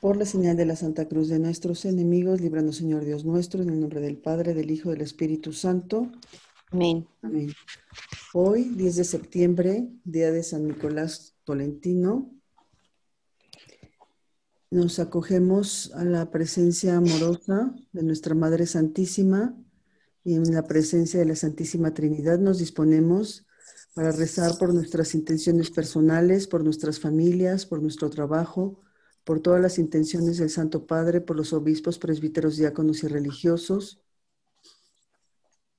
Por la señal de la Santa Cruz de nuestros enemigos, líbranos, Señor Dios nuestro, en el nombre del Padre, del Hijo, y del Espíritu Santo. Amén. Amén. Hoy, 10 de septiembre, día de San Nicolás Tolentino, nos acogemos a la presencia amorosa de nuestra Madre Santísima y en la presencia de la Santísima Trinidad nos disponemos para rezar por nuestras intenciones personales, por nuestras familias, por nuestro trabajo, por todas las intenciones del Santo Padre, por los obispos, presbíteros, diáconos y religiosos,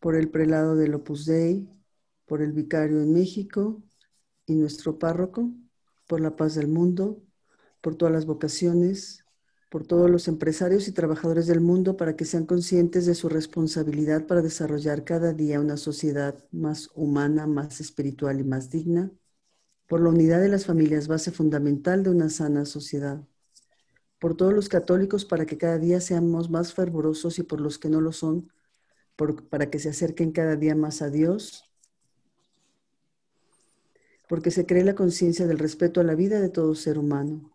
por el prelado del Opus Dei, por el vicario en México y nuestro párroco, por la paz del mundo, por todas las vocaciones, por todos los empresarios y trabajadores del mundo para que sean conscientes de su responsabilidad para desarrollar cada día una sociedad más humana, más espiritual y más digna, por la unidad de las familias, base fundamental de una sana sociedad por todos los católicos para que cada día seamos más fervorosos y por los que no lo son, para que se acerquen cada día más a Dios, porque se cree la conciencia del respeto a la vida de todo ser humano,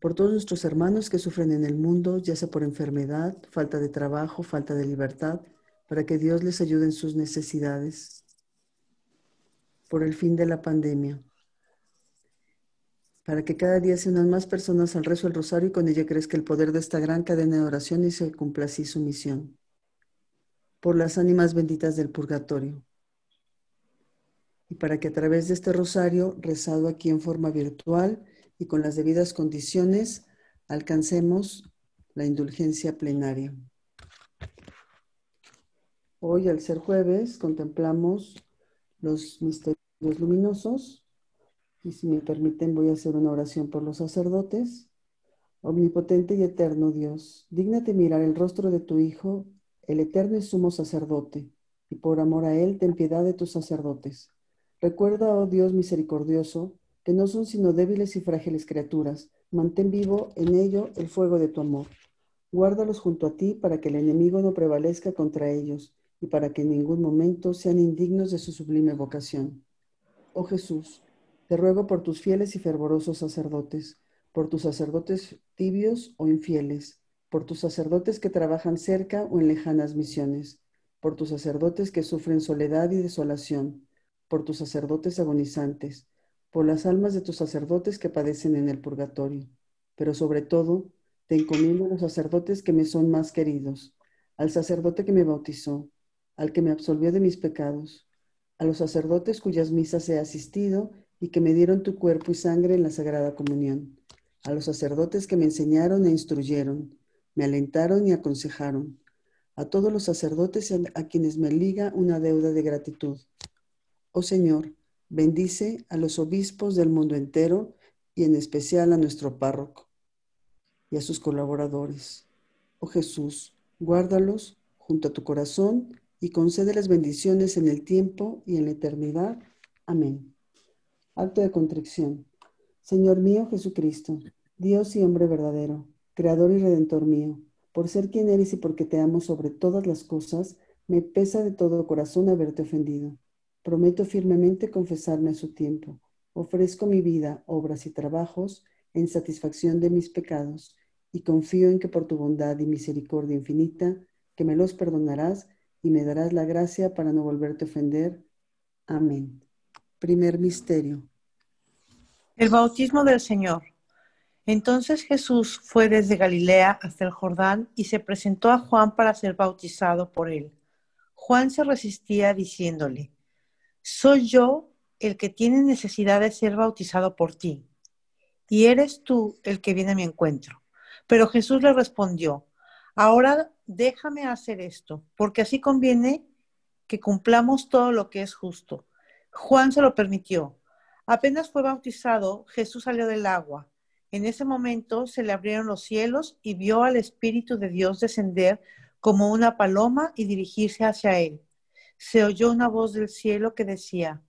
por todos nuestros hermanos que sufren en el mundo, ya sea por enfermedad, falta de trabajo, falta de libertad, para que Dios les ayude en sus necesidades, por el fin de la pandemia para que cada día se unan más personas al rezo del rosario y con ella crezca el poder de esta gran cadena de oración y se cumpla así su misión. Por las ánimas benditas del purgatorio. Y para que a través de este rosario, rezado aquí en forma virtual y con las debidas condiciones, alcancemos la indulgencia plenaria. Hoy, al ser jueves, contemplamos los misterios luminosos y si me permiten, voy a hacer una oración por los sacerdotes. Omnipotente y eterno Dios, dígnate mirar el rostro de tu Hijo, el eterno y sumo sacerdote, y por amor a Él ten piedad de tus sacerdotes. Recuerda, oh Dios misericordioso, que no son sino débiles y frágiles criaturas. Mantén vivo en ello el fuego de tu amor. Guárdalos junto a ti para que el enemigo no prevalezca contra ellos y para que en ningún momento sean indignos de su sublime vocación. Oh Jesús, te ruego por tus fieles y fervorosos sacerdotes, por tus sacerdotes tibios o infieles, por tus sacerdotes que trabajan cerca o en lejanas misiones, por tus sacerdotes que sufren soledad y desolación, por tus sacerdotes agonizantes, por las almas de tus sacerdotes que padecen en el purgatorio. Pero sobre todo, te encomiendo a los sacerdotes que me son más queridos, al sacerdote que me bautizó, al que me absolvió de mis pecados, a los sacerdotes cuyas misas he asistido y que me dieron tu cuerpo y sangre en la Sagrada Comunión, a los sacerdotes que me enseñaron e instruyeron, me alentaron y aconsejaron, a todos los sacerdotes a quienes me liga una deuda de gratitud. Oh Señor, bendice a los obispos del mundo entero y en especial a nuestro párroco y a sus colaboradores. Oh Jesús, guárdalos junto a tu corazón y concede las bendiciones en el tiempo y en la eternidad. Amén. Acto de contrición. Señor mío Jesucristo, Dios y hombre verdadero, Creador y Redentor mío, por ser quien eres y porque te amo sobre todas las cosas, me pesa de todo corazón haberte ofendido. Prometo firmemente confesarme a su tiempo. Ofrezco mi vida, obras y trabajos en satisfacción de mis pecados y confío en que por tu bondad y misericordia infinita, que me los perdonarás y me darás la gracia para no volverte a ofender. Amén. Primer misterio. El bautismo del Señor. Entonces Jesús fue desde Galilea hasta el Jordán y se presentó a Juan para ser bautizado por él. Juan se resistía diciéndole, Soy yo el que tiene necesidad de ser bautizado por ti, y eres tú el que viene a mi encuentro. Pero Jesús le respondió, Ahora déjame hacer esto, porque así conviene que cumplamos todo lo que es justo. Juan se lo permitió. Apenas fue bautizado, Jesús salió del agua. En ese momento se le abrieron los cielos y vio al Espíritu de Dios descender como una paloma y dirigirse hacia él. Se oyó una voz del cielo que decía,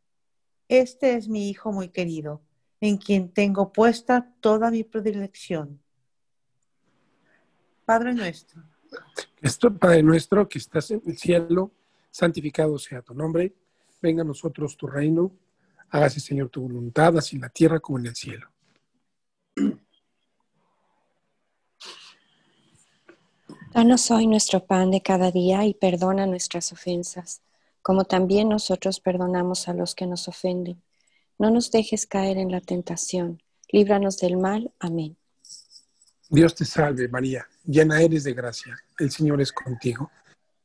Este es mi Hijo muy querido, en quien tengo puesta toda mi predilección. Padre nuestro. Esto, Padre nuestro, que estás en el cielo, santificado sea tu nombre venga a nosotros tu reino, hágase Señor tu voluntad, así en la tierra como en el cielo. Danos hoy nuestro pan de cada día y perdona nuestras ofensas, como también nosotros perdonamos a los que nos ofenden. No nos dejes caer en la tentación, líbranos del mal. Amén. Dios te salve María, llena eres de gracia, el Señor es contigo.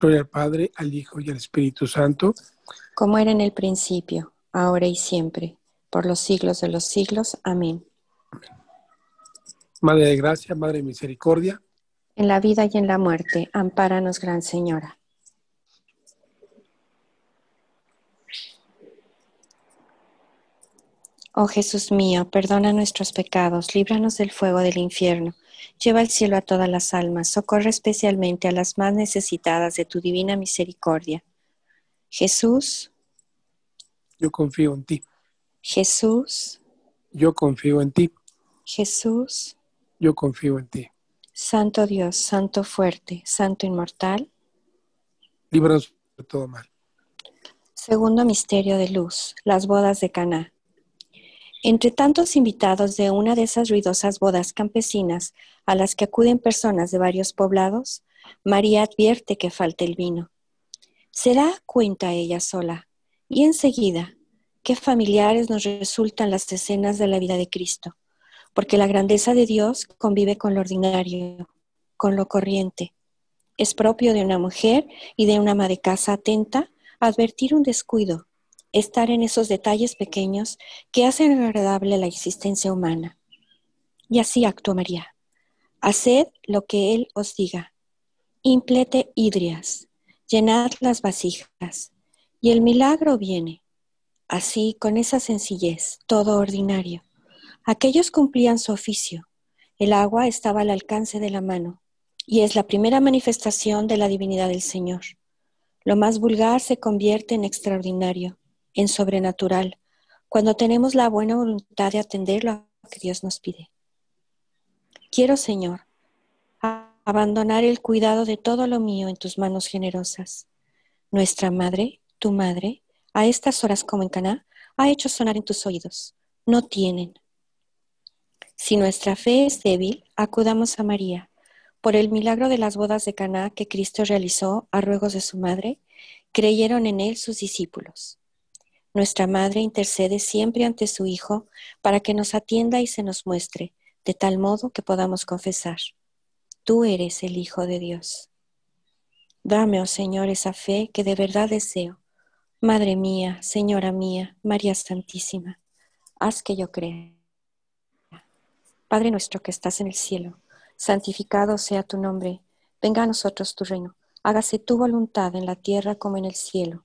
Gloria al Padre, al Hijo y al Espíritu Santo. Como era en el principio, ahora y siempre, por los siglos de los siglos. Amén. Madre de gracia, Madre de misericordia. En la vida y en la muerte, ampáranos, Gran Señora. Oh Jesús mío, perdona nuestros pecados, líbranos del fuego del infierno, lleva al cielo a todas las almas, socorre especialmente a las más necesitadas de tu divina misericordia. Jesús. Yo confío en ti. Jesús. Yo confío en ti. Jesús. Yo confío en ti. Santo Dios, Santo fuerte, Santo inmortal. Líbranos de todo mal. Segundo misterio de luz, las bodas de Caná. Entre tantos invitados de una de esas ruidosas bodas campesinas a las que acuden personas de varios poblados, María advierte que falta el vino. Se da cuenta ella sola y enseguida qué familiares nos resultan las escenas de la vida de Cristo, porque la grandeza de Dios convive con lo ordinario, con lo corriente. Es propio de una mujer y de una ama de casa atenta advertir un descuido estar en esos detalles pequeños que hacen agradable la existencia humana. Y así actuó María. Haced lo que Él os diga. Implete hidrias, llenad las vasijas, y el milagro viene. Así, con esa sencillez, todo ordinario. Aquellos cumplían su oficio. El agua estaba al alcance de la mano, y es la primera manifestación de la divinidad del Señor. Lo más vulgar se convierte en extraordinario en sobrenatural, cuando tenemos la buena voluntad de atender lo que Dios nos pide. Quiero, Señor, abandonar el cuidado de todo lo mío en tus manos generosas. Nuestra madre, tu madre, a estas horas como en Caná, ha hecho sonar en tus oídos. No tienen. Si nuestra fe es débil, acudamos a María. Por el milagro de las bodas de Caná que Cristo realizó a ruegos de su madre, creyeron en él sus discípulos. Nuestra Madre intercede siempre ante su Hijo para que nos atienda y se nos muestre, de tal modo que podamos confesar, tú eres el Hijo de Dios. Dame, oh Señor, esa fe que de verdad deseo. Madre mía, Señora mía, María Santísima, haz que yo crea. Padre nuestro que estás en el cielo, santificado sea tu nombre, venga a nosotros tu reino, hágase tu voluntad en la tierra como en el cielo.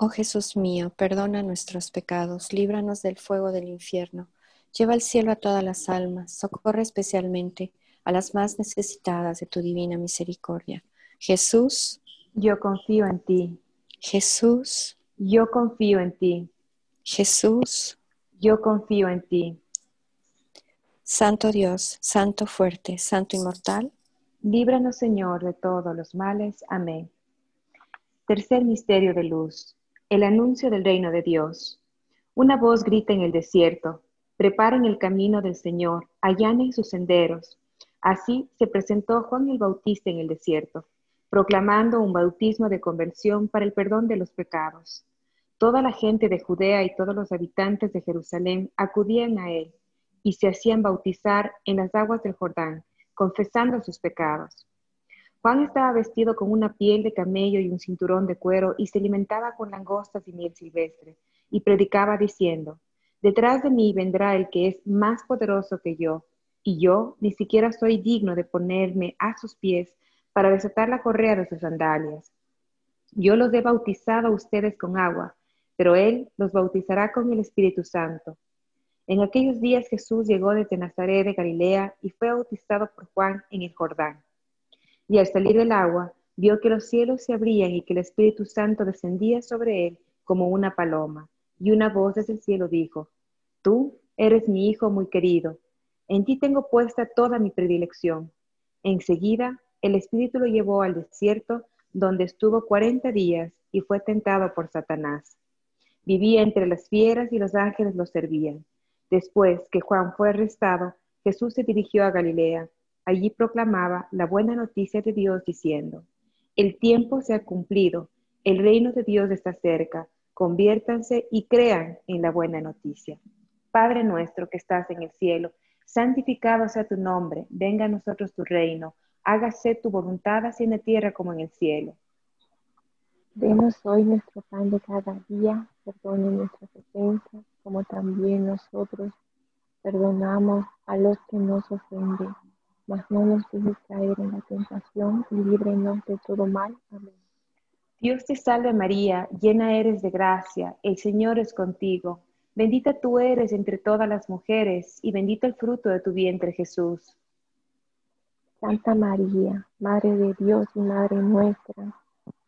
Oh Jesús mío, perdona nuestros pecados, líbranos del fuego del infierno, lleva al cielo a todas las almas, socorre especialmente a las más necesitadas de tu divina misericordia. Jesús, yo confío en ti. Jesús, yo confío en ti. Jesús, yo confío en ti. Santo Dios, Santo fuerte, Santo inmortal, líbranos Señor de todos los males. Amén. Tercer misterio de luz el anuncio del reino de Dios. Una voz grita en el desierto, preparen el camino del Señor, allanen sus senderos. Así se presentó Juan el Bautista en el desierto. proclamando un bautismo de conversión para el perdón de los pecados. Toda la gente de Judea y todos los habitantes de Jerusalén acudían a él y se hacían bautizar en las aguas del Jordán, confesando sus pecados. Juan estaba vestido con una piel de camello y un cinturón de cuero y se alimentaba con langostas y miel silvestre, y predicaba diciendo, Detrás de mí vendrá el que es más poderoso que yo, y yo ni siquiera soy digno de ponerme a sus pies para desatar la correa de sus sandalias. Yo los he bautizado a ustedes con agua, pero Él los bautizará con el Espíritu Santo. En aquellos días Jesús llegó desde Nazaret de Galilea y fue bautizado por Juan en el Jordán. Y al salir del agua, vio que los cielos se abrían y que el Espíritu Santo descendía sobre él como una paloma. Y una voz desde el cielo dijo, Tú eres mi Hijo muy querido, en ti tengo puesta toda mi predilección. Enseguida, el Espíritu lo llevó al desierto, donde estuvo cuarenta días y fue tentado por Satanás. Vivía entre las fieras y los ángeles lo servían. Después que Juan fue arrestado, Jesús se dirigió a Galilea. Allí proclamaba la buena noticia de Dios diciendo, el tiempo se ha cumplido, el reino de Dios está cerca, conviértanse y crean en la buena noticia. Padre nuestro que estás en el cielo, santificado sea tu nombre, venga a nosotros tu reino, hágase tu voluntad así en la tierra como en el cielo. Denos hoy nuestro pan de cada día, perdone nuestras ofensas, como también nosotros perdonamos a los que nos ofenden. Mas no nos dejes caer en la tentación y líbrenos de todo mal. Amén. Dios te salve María, llena eres de gracia, el Señor es contigo. Bendita tú eres entre todas las mujeres y bendito el fruto de tu vientre Jesús. Santa María, Madre de Dios y Madre nuestra,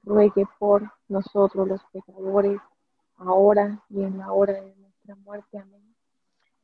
ruegue por nosotros los pecadores, ahora y en la hora de nuestra muerte. Amén.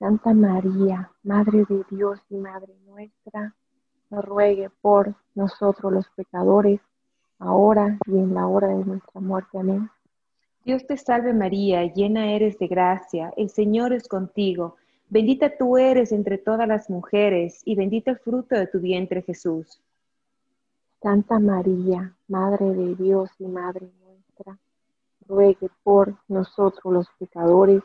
Santa María, Madre de Dios y Madre nuestra, ruegue por nosotros los pecadores, ahora y en la hora de nuestra muerte. Amén. Dios te salve María, llena eres de gracia, el Señor es contigo. Bendita tú eres entre todas las mujeres y bendito el fruto de tu vientre Jesús. Santa María, Madre de Dios y Madre nuestra, ruegue por nosotros los pecadores,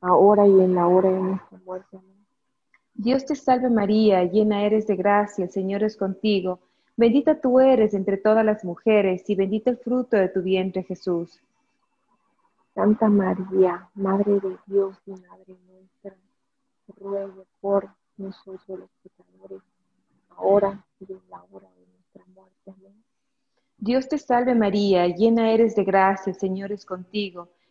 ahora y en la hora de nuestra muerte. Amén. Dios te salve María, llena eres de gracia, el Señor es contigo. Bendita tú eres entre todas las mujeres y bendito el fruto de tu vientre Jesús. Santa María, Madre de Dios y Madre nuestra, ruegue por nosotros los pecadores, ahora y en la hora de nuestra muerte. Amén. Dios te salve María, llena eres de gracia, el Señor es contigo.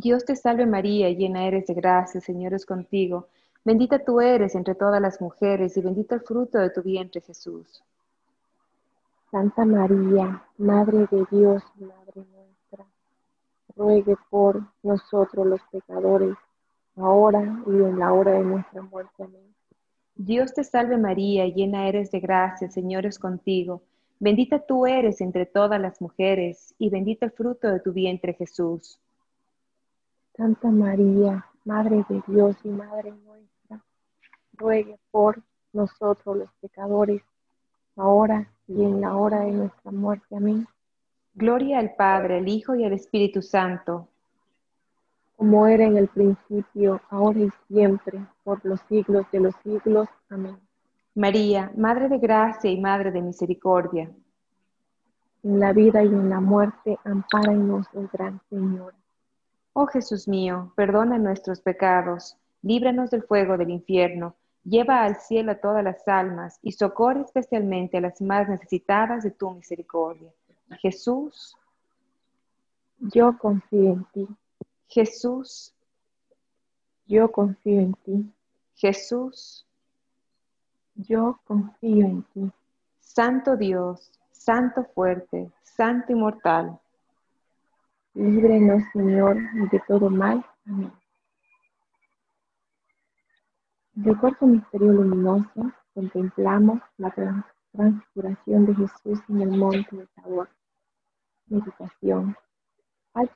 Dios te salve María, llena eres de gracia, Señor es contigo. Bendita tú eres entre todas las mujeres y bendito el fruto de tu vientre Jesús. Santa María, Madre de Dios Madre nuestra, ruegue por nosotros los pecadores, ahora y en la hora de nuestra muerte. Amén. Dios te salve María, llena eres de gracia, el Señor es contigo. Bendita tú eres entre todas las mujeres, y bendito el fruto de tu vientre, Jesús. Santa María, Madre de Dios y Madre nuestra, ruegue por nosotros los pecadores, ahora y en la hora de nuestra muerte. Amén. Gloria al Padre, al Hijo y al Espíritu Santo. Como era en el principio, ahora y siempre, por los siglos de los siglos. Amén. María, Madre de Gracia y Madre de Misericordia. En la vida y en la muerte, ampáranos, oh Gran Señor. Oh Jesús mío, perdona nuestros pecados, líbranos del fuego del infierno, lleva al cielo a todas las almas y socorre especialmente a las más necesitadas de tu misericordia. Jesús, yo confío en ti. Jesús, yo confío en ti. Jesús, yo confío en ti. Santo Dios, Santo fuerte, Santo inmortal. Líbrenos, Señor, de todo mal. Amén. el cuarto misterio luminoso contemplamos la transfiguración de Jesús en el monte de Tabor. Meditación. Al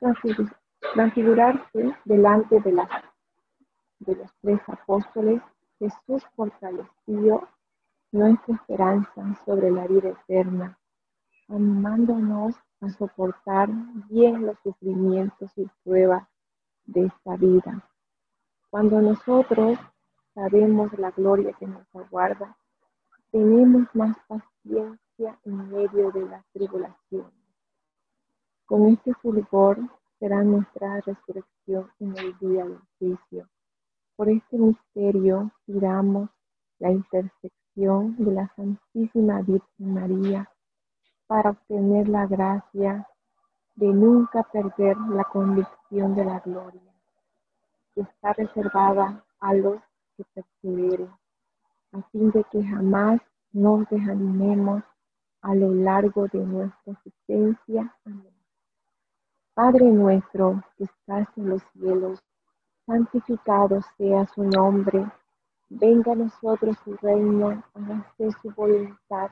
transfigurarse delante de, de los tres apóstoles, Jesús fortaleció nuestra esperanza sobre la vida eterna, animándonos a soportar bien los sufrimientos y pruebas de esta vida. Cuando nosotros sabemos la gloria que nos aguarda, tenemos más paciencia en medio de las tribulaciones. Con este fulgor será nuestra resurrección en el día del juicio. Por este misterio pidamos la intersección de la Santísima Virgen María para obtener la gracia de nunca perder la convicción de la gloria, que está reservada a los que perseveren, a fin de que jamás nos desanimemos a lo largo de nuestra existencia. Amén. Padre nuestro que estás en los cielos, santificado sea su nombre, venga a nosotros su reino, hágase su voluntad,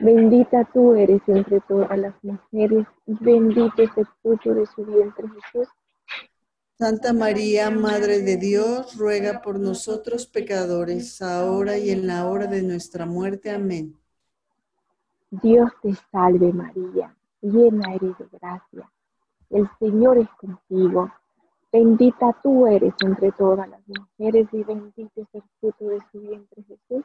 Bendita tú eres entre todas las mujeres, bendito es el fruto de su vientre Jesús. Santa María, Madre de Dios, ruega por nosotros pecadores, ahora y en la hora de nuestra muerte. Amén. Dios te salve María, llena eres de gracia. El Señor es contigo. Bendita tú eres entre todas las mujeres y bendito es el fruto de su vientre Jesús.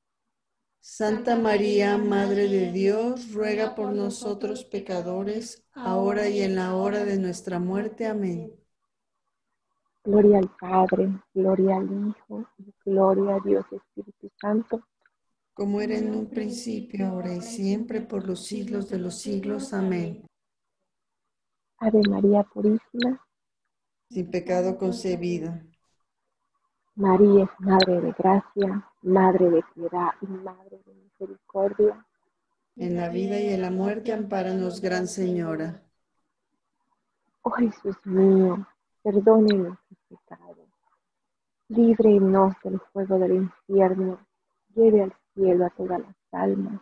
Santa María, Madre de Dios, ruega por nosotros pecadores, ahora y en la hora de nuestra muerte. Amén. Gloria al Padre, gloria al Hijo gloria a Dios Espíritu Santo. Como era en un principio, ahora y siempre, por los siglos de los siglos. Amén. Ave María Purísima, Sin pecado concebida. María es Madre de Gracia, Madre de Piedad y Madre de Misericordia. En la vida y en la muerte, ampáranos, Gran Señora. Oh Jesús mío, perdone nuestros pecados, líbrenos del fuego del infierno, lleve al cielo a todas las almas,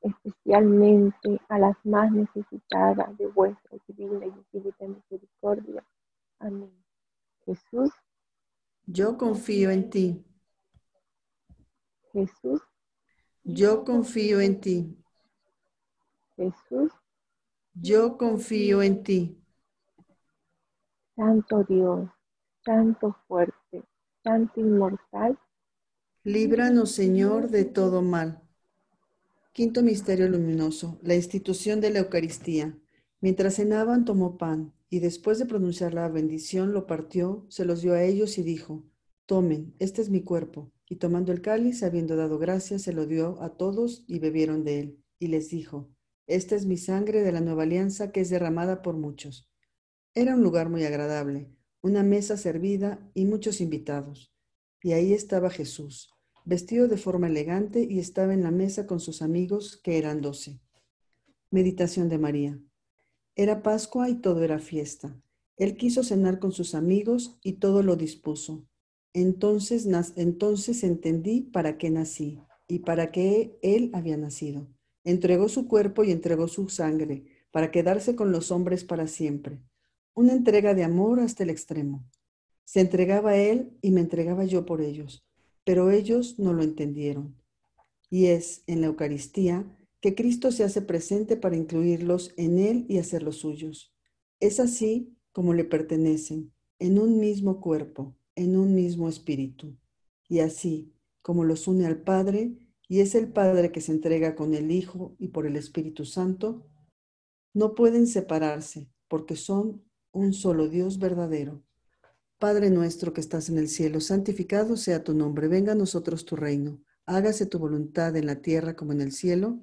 especialmente a las más necesitadas de vuestra divina y infinita misericordia. Amén. Jesús, Yo confío en ti. Jesús, Yo confío en ti. Jesús, Yo confío en ti. Santo Dios, Santo fuerte, Santo inmortal, Líbranos, Señor, de todo mal. Quinto misterio luminoso, la institución de la Eucaristía. Mientras cenaban, tomó pan y después de pronunciar la bendición, lo partió, se los dio a ellos y dijo, Tomen, este es mi cuerpo. Y tomando el cáliz, habiendo dado gracias, se lo dio a todos y bebieron de él. Y les dijo, Esta es mi sangre de la nueva alianza que es derramada por muchos. Era un lugar muy agradable, una mesa servida y muchos invitados. Y ahí estaba Jesús, vestido de forma elegante y estaba en la mesa con sus amigos, que eran doce. Meditación de María. Era Pascua y todo era fiesta. Él quiso cenar con sus amigos y todo lo dispuso. Entonces, entonces entendí para qué nací y para qué Él había nacido. Entregó su cuerpo y entregó su sangre para quedarse con los hombres para siempre. Una entrega de amor hasta el extremo. Se entregaba Él y me entregaba yo por ellos, pero ellos no lo entendieron. Y es en la Eucaristía que Cristo se hace presente para incluirlos en Él y hacerlos suyos. Es así como le pertenecen, en un mismo cuerpo, en un mismo espíritu. Y así como los une al Padre, y es el Padre que se entrega con el Hijo y por el Espíritu Santo, no pueden separarse porque son un solo Dios verdadero. Padre nuestro que estás en el cielo, santificado sea tu nombre, venga a nosotros tu reino, hágase tu voluntad en la tierra como en el cielo.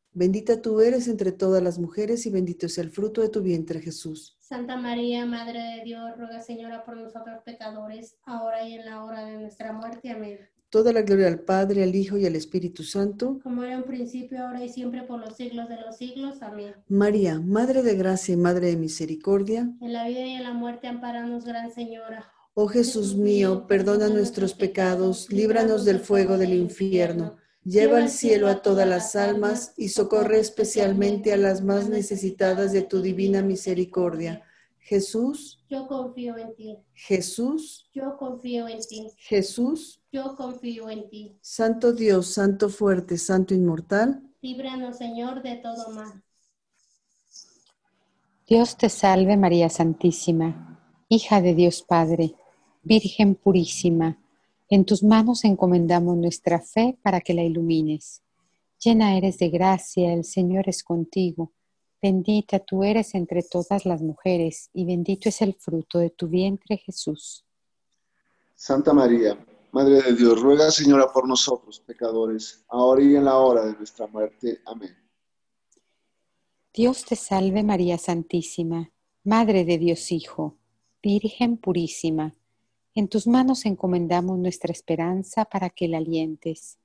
Bendita tú eres entre todas las mujeres y bendito es el fruto de tu vientre, Jesús. Santa María, Madre de Dios, ruega Señora por nosotros pecadores, ahora y en la hora de nuestra muerte. Amén. Toda la gloria al Padre, al Hijo y al Espíritu Santo. Como era en principio, ahora y siempre, por los siglos de los siglos. Amén. María, Madre de gracia y Madre de misericordia. En la vida y en la muerte, amparanos, Gran Señora. Oh Jesús mío, perdona nuestros pecados, líbranos del fuego del infierno. Lleva al cielo a todas las almas y socorre especialmente a las más necesitadas de tu divina misericordia. Jesús, Yo confío en ti. Jesús, Yo confío en ti. Jesús, Yo confío en ti. Santo Dios, Santo fuerte, Santo inmortal. Líbranos, Señor, de todo mal. Dios te salve María Santísima, hija de Dios Padre, Virgen purísima. En tus manos encomendamos nuestra fe para que la ilumines. Llena eres de gracia, el Señor es contigo. Bendita tú eres entre todas las mujeres y bendito es el fruto de tu vientre Jesús. Santa María, Madre de Dios, ruega Señora por nosotros pecadores, ahora y en la hora de nuestra muerte. Amén. Dios te salve María Santísima, Madre de Dios Hijo, Virgen purísima. En tus manos encomendamos nuestra esperanza para que la alientes.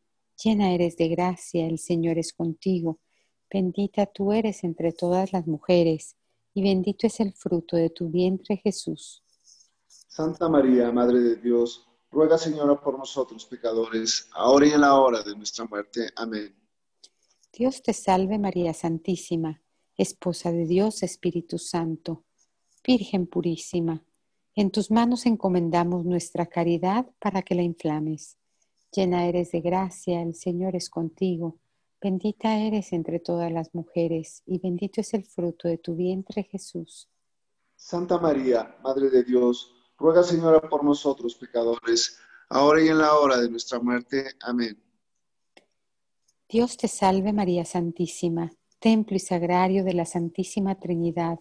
Llena eres de gracia, el Señor es contigo. Bendita tú eres entre todas las mujeres, y bendito es el fruto de tu vientre Jesús. Santa María, Madre de Dios, ruega Señora por nosotros pecadores, ahora y en la hora de nuestra muerte. Amén. Dios te salve María Santísima, Esposa de Dios Espíritu Santo, Virgen purísima. En tus manos encomendamos nuestra caridad para que la inflames. Llena eres de gracia, el Señor es contigo. Bendita eres entre todas las mujeres, y bendito es el fruto de tu vientre Jesús. Santa María, Madre de Dios, ruega Señora por nosotros pecadores, ahora y en la hora de nuestra muerte. Amén. Dios te salve María Santísima, templo y sagrario de la Santísima Trinidad,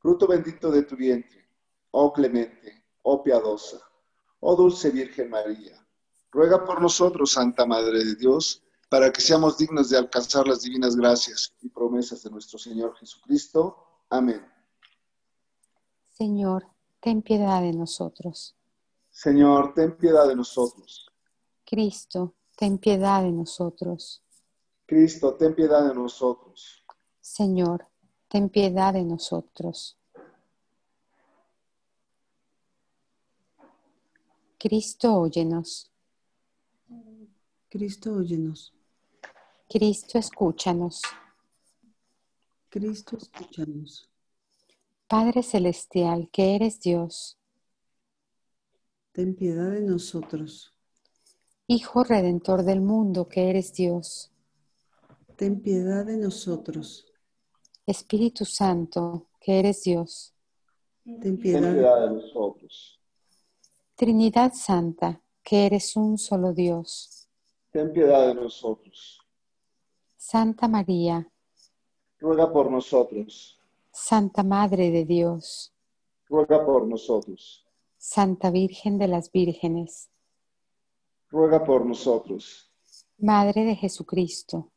fruto bendito de tu vientre, oh clemente, oh piadosa, oh dulce Virgen María. Ruega por nosotros, Santa Madre de Dios, para que seamos dignos de alcanzar las divinas gracias y promesas de nuestro Señor Jesucristo. Amén. Señor, ten piedad de nosotros. Señor, ten piedad de nosotros. Cristo, ten piedad de nosotros. Cristo, ten piedad de nosotros. Señor, ten piedad de nosotros. Cristo, óyenos. Cristo, óyenos. Cristo, escúchanos. Cristo, escúchanos. Padre Celestial, que eres Dios, Ten piedad de nosotros. Hijo Redentor del mundo, que eres Dios, Ten piedad de nosotros. Espíritu Santo, que eres Dios, Ten piedad de nosotros. Trinidad Santa, que eres un solo Dios, Ten piedad de nosotros. Santa María, Ruega por nosotros. Santa Madre de Dios, Ruega por nosotros. Santa Virgen de las Vírgenes, Ruega por nosotros. Madre de Jesucristo,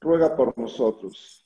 Ruega por nosotros.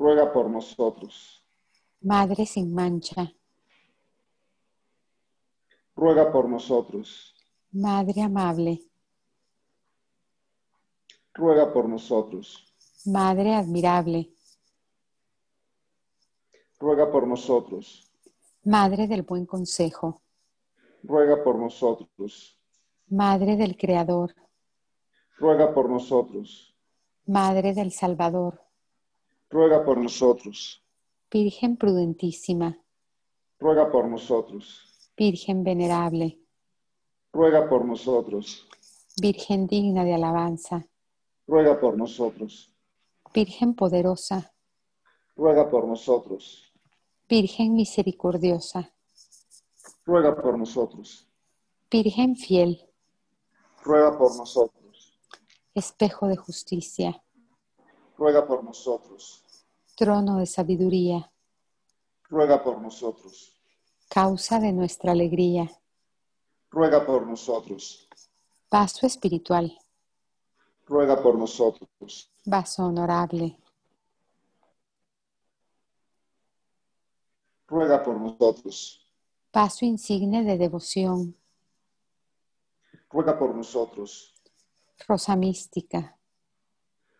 Ruega por nosotros. Madre sin mancha, Ruega por nosotros. Madre amable, Ruega por nosotros. Madre admirable, Ruega por nosotros. Madre del buen consejo, Ruega por nosotros. Madre del Creador, Ruega por nosotros. Madre del Salvador, Ruega por nosotros. Virgen prudentísima, Ruega por nosotros. Virgen venerable, Ruega por nosotros. Virgen digna de alabanza, Ruega por nosotros. Virgen poderosa, Ruega por nosotros. Virgen misericordiosa, Ruega por nosotros. Virgen fiel, Ruega por nosotros. espejo de justicia, Ruega por nosotros. trono de sabiduría, Ruega por nosotros. causa de nuestra alegría, Ruega por nosotros. vaso espiritual, Ruega por nosotros. vaso honorable, Ruega por nosotros. vaso insigne de devoción, Ruega por nosotros. rosa mística,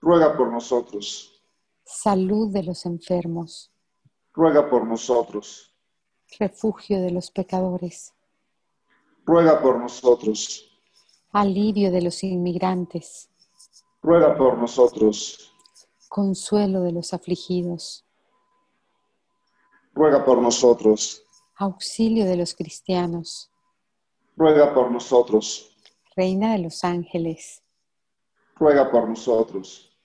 Ruega por nosotros. salud de los enfermos, Ruega por nosotros. refugio de los pecadores, Ruega por nosotros. alivio de los inmigrantes, Ruega por nosotros. consuelo de los afligidos, Ruega por nosotros. auxilio de los cristianos, Ruega por nosotros. reina de los ángeles, Ruega por nosotros.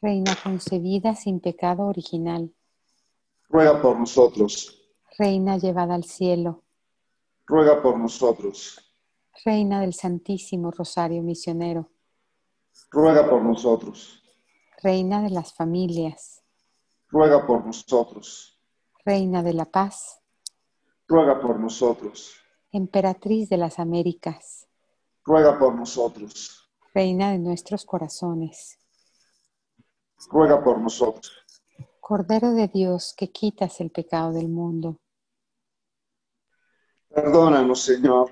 Reina concebida sin pecado original, Ruega por nosotros. reina llevada al cielo, Ruega por nosotros. reina del Santísimo Rosario Misionero, Ruega por nosotros. reina de las familias, Ruega por nosotros. reina de la paz, Ruega por nosotros. emperatriz de las Américas, ruega por nosotros. reina de nuestros corazones, Ruega por nosotros. Cordero de Dios que quitas el pecado del mundo, Perdónanos, Señor.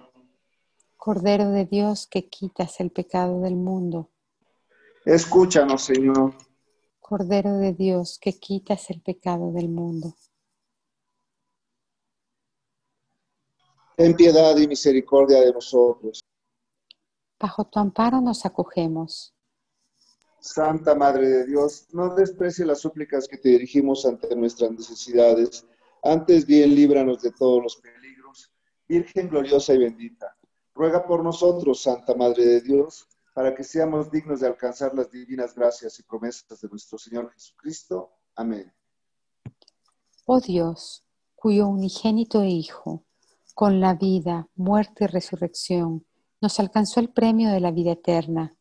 Cordero de Dios que quitas el pecado del mundo, Escúchanos, Señor. Cordero de Dios que quitas el pecado del mundo. Ten piedad y misericordia de nosotros. Bajo tu amparo nos acogemos. Santa Madre de Dios, no desprecie las súplicas que te dirigimos ante nuestras necesidades. Antes bien, líbranos de todos los peligros. Virgen gloriosa y bendita, ruega por nosotros, Santa Madre de Dios, para que seamos dignos de alcanzar las divinas gracias y promesas de nuestro Señor Jesucristo. Amén. Oh Dios, cuyo unigénito Hijo, con la vida, muerte y resurrección, nos alcanzó el premio de la vida eterna.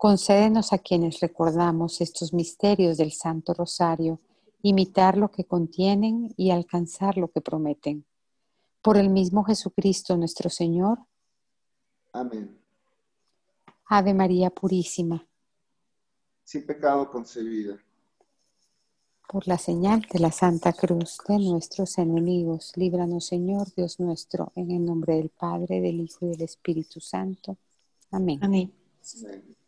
Concédenos a quienes recordamos estos misterios del Santo Rosario, imitar lo que contienen y alcanzar lo que prometen. Por el mismo Jesucristo nuestro Señor. Amén. Ave María Purísima, Sin pecado concebida. por la señal de la Santa Cruz de nuestros enemigos, líbranos Señor Dios nuestro, en el nombre del Padre, del Hijo y del Espíritu Santo. Amén. Amén. Amén.